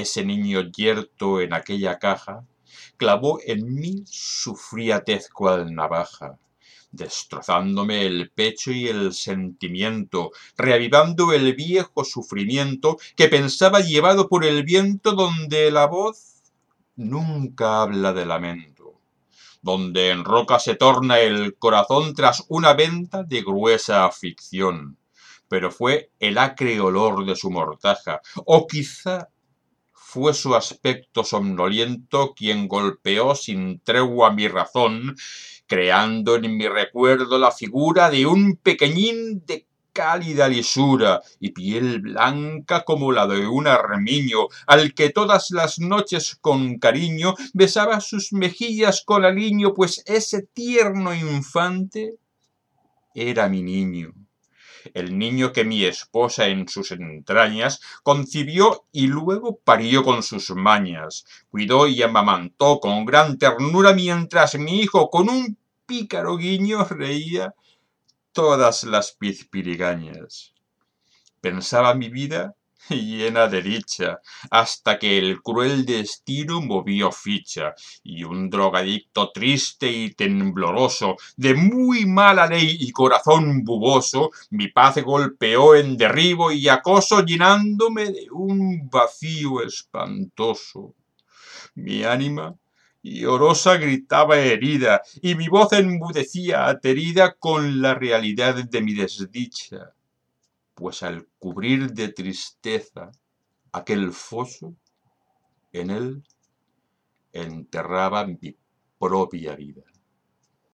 ese niño yerto en aquella caja, clavó en mí su friatez cual navaja destrozándome el pecho y el sentimiento, reavivando el viejo sufrimiento que pensaba llevado por el viento donde la voz nunca habla de lamento, donde en roca se torna el corazón tras una venta de gruesa aflicción, pero fue el acre olor de su mortaja, o quizá fue su aspecto somnoliento quien golpeó sin tregua mi razón creando en mi recuerdo la figura de un pequeñín de cálida lisura y piel blanca como la de un armiño, al que todas las noches con cariño besaba sus mejillas con aliño, pues ese tierno infante era mi niño el niño que mi esposa en sus entrañas concibió y luego parió con sus mañas, cuidó y amamantó con gran ternura mientras mi hijo con un pícaro guiño reía todas las pizpirigañas. Pensaba mi vida llena de dicha, hasta que el cruel destino movió ficha, y un drogadicto triste y tembloroso, de muy mala ley y corazón buboso, mi paz golpeó en derribo y acoso, llenándome de un vacío espantoso. Mi ánima llorosa gritaba herida, y mi voz enmudecía aterida con la realidad de mi desdicha pues al cubrir de tristeza aquel foso, en él enterraba mi propia vida.